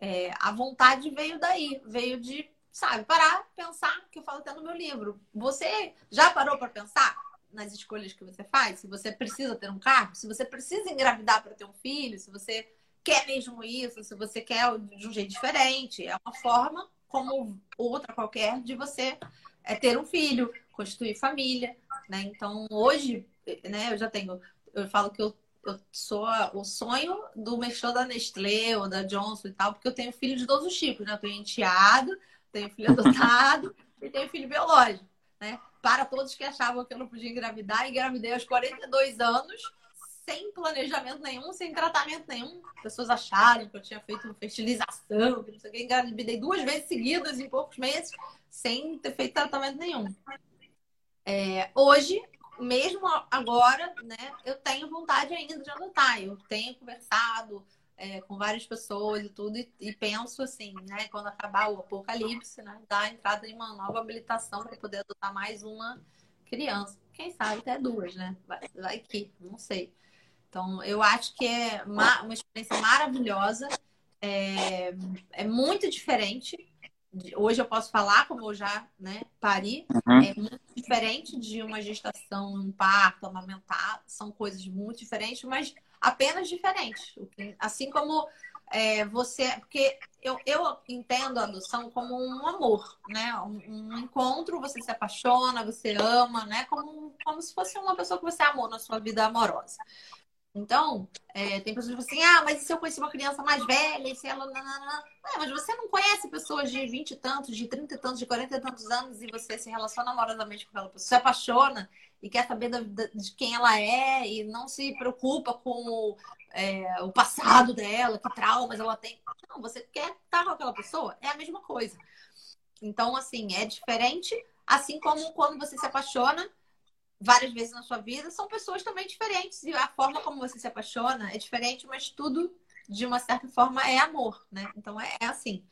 É, a vontade veio daí, veio de, sabe, parar, pensar, que eu falo até no meu livro. Você já parou para pensar nas escolhas que você faz? Se você precisa ter um carro, se você precisa engravidar para ter um filho, se você quer mesmo isso, se você quer de um jeito diferente, é uma forma como outra qualquer de você é, ter um filho, constituir família, né? Então, hoje, né, eu já tenho, eu falo que eu, eu sou o sonho do mexer da Nestlé ou da Johnson e tal, porque eu tenho filho de todos os tipos, né? Eu tenho enteado, tenho filho adotado e tenho filho biológico, né? Para todos que achavam que eu não podia engravidar, engravidei aos 42 anos, sem planejamento nenhum, sem tratamento nenhum. Pessoas acharam que eu tinha feito uma fertilização, que não sei o que, engravidei duas vezes seguidas em poucos meses, sem ter feito tratamento nenhum. É, hoje, mesmo agora, né, eu tenho vontade ainda de adotar. Eu tenho conversado é, com várias pessoas e tudo, e, e, penso assim, né, quando acabar o apocalipse, né, dar a entrada em uma nova habilitação para poder adotar mais uma criança. Quem sabe até duas, né? Vai, vai que, não sei. Então, eu acho que é uma, experiência maravilhosa, é, é muito diferente hoje eu posso falar como eu já né, pari, uhum. é muito diferente de uma gestação, um parto, amamentar, são coisas muito diferentes, mas apenas diferentes. Assim como é, você, porque eu, eu entendo a adoção como um amor, né? Um, um, encontro, você se apaixona, você ama, né? Como, como se fosse uma pessoa que você amou na sua vida amorosa. Então, é, tem pessoas que falam assim, ah, mas e se eu conhecer uma criança mais velha, e se ela. Não, não, não. É, mas você não conhece pessoas de 20 e tantos, de 30 e tantos, de 40 e tantos anos, e você se relaciona amorosamente com aquela pessoa, se apaixona e quer saber da, de quem ela é, e não se preocupa com é, o passado dela, que traumas ela tem. Não, você quer estar com aquela pessoa, é a mesma coisa. Então, assim, é diferente, assim como quando você se apaixona várias vezes na sua vida, são pessoas também diferentes. E a forma como você se apaixona é diferente, mas tudo, de uma certa forma, é amor, né? Então é, é assim.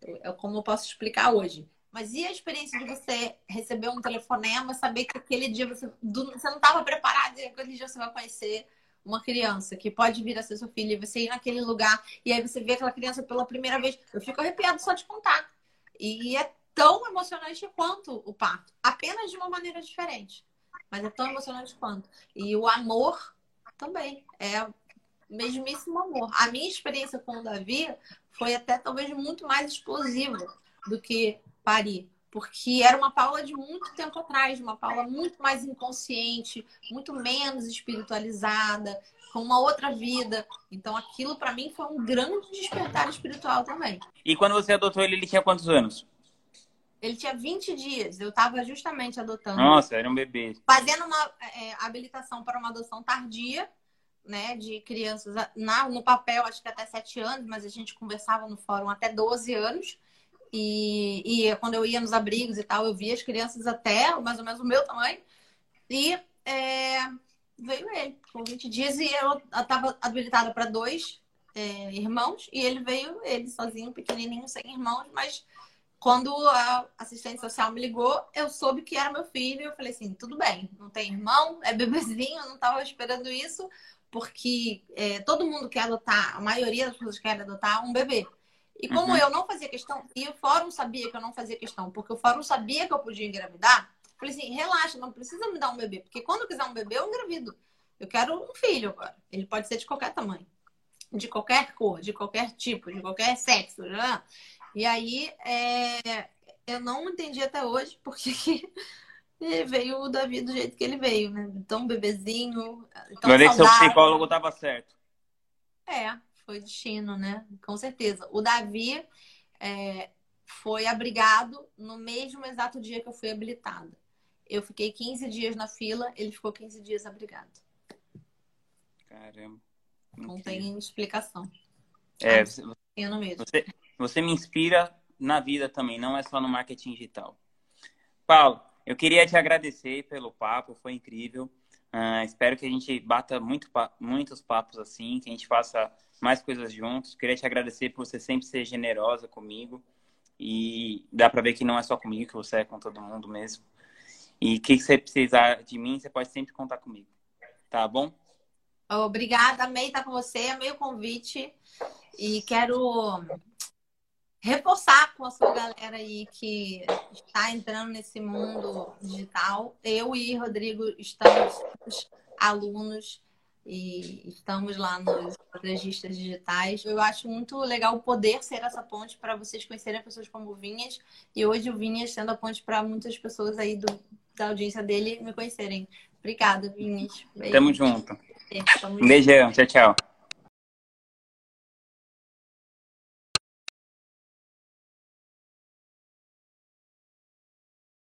É como eu posso explicar hoje. Mas e a experiência de você receber um telefonema, saber que aquele dia você, você não estava preparado e aquele dia você vai conhecer uma criança que pode vir a ser seu filho e você ir naquele lugar e aí você vê aquela criança pela primeira vez. Eu fico arrepiado só de contar. E é tão emocionante quanto o parto, apenas de uma maneira diferente mas é tão emocionante quanto. E o amor também é mesmíssimo amor. A minha experiência com o Davi foi até talvez muito mais explosiva do que Paris. Porque era uma Paula de muito tempo atrás, uma Paula muito mais inconsciente, muito menos espiritualizada, com uma outra vida. Então aquilo para mim foi um grande despertar espiritual também. E quando você adotou ele, ele tinha quantos anos? Ele tinha 20 dias. Eu estava justamente adotando. Nossa, era um bebê. Fazendo uma é, habilitação para uma adoção tardia, né? De crianças na, no papel, acho que até 7 anos, mas a gente conversava no fórum até 12 anos. E, e quando eu ia nos abrigos e tal, eu via as crianças até mais ou menos o meu tamanho. E é, veio ele com 20 dias e eu estava habilitada para dois é, irmãos. E ele veio, ele sozinho, pequenininho, sem irmãos, mas quando a assistente social me ligou, eu soube que era meu filho. Eu falei assim: tudo bem, não tem irmão, é bebezinho, eu não estava esperando isso, porque é, todo mundo quer adotar, a maioria das pessoas quer adotar um bebê. E como uhum. eu não fazia questão, e o fórum sabia que eu não fazia questão, porque o fórum sabia que eu podia engravidar, eu falei assim: relaxa, não precisa me dar um bebê, porque quando eu quiser um bebê, eu engravido. Eu quero um filho agora. Ele pode ser de qualquer tamanho, de qualquer cor, de qualquer tipo, de qualquer sexo. Já. E aí, é, eu não entendi até hoje porque veio o Davi do jeito que ele veio, né? Tão bebezinho, tão Mas saudável. seu psicólogo estava certo. É, foi destino, né? Com certeza. O Davi é, foi abrigado no mesmo exato dia que eu fui habilitada. Eu fiquei 15 dias na fila, ele ficou 15 dias abrigado. Caramba. Não tem explicação. É, ah, você, você, você me inspira na vida também, não é só no marketing digital. Paulo, eu queria te agradecer pelo papo, foi incrível. Uh, espero que a gente bata muito, muitos papos assim, que a gente faça mais coisas juntos. Queria te agradecer por você sempre ser generosa comigo. E dá para ver que não é só comigo, que você é com todo mundo mesmo. E o que você precisar de mim, você pode sempre contar comigo. Tá bom? Obrigada, amei estar com você, amei o convite. E quero reforçar com a sua galera aí que está entrando nesse mundo digital. Eu e Rodrigo estamos alunos e estamos lá nos registas digitais. Eu acho muito legal poder ser essa ponte para vocês conhecerem pessoas como o Vinhas e hoje o Vinhas sendo a ponte para muitas pessoas aí do, da audiência dele me conhecerem. Obrigada, Vinhas. Beijo. Tamo junto. É, tamo beijão. Tchau, tchau.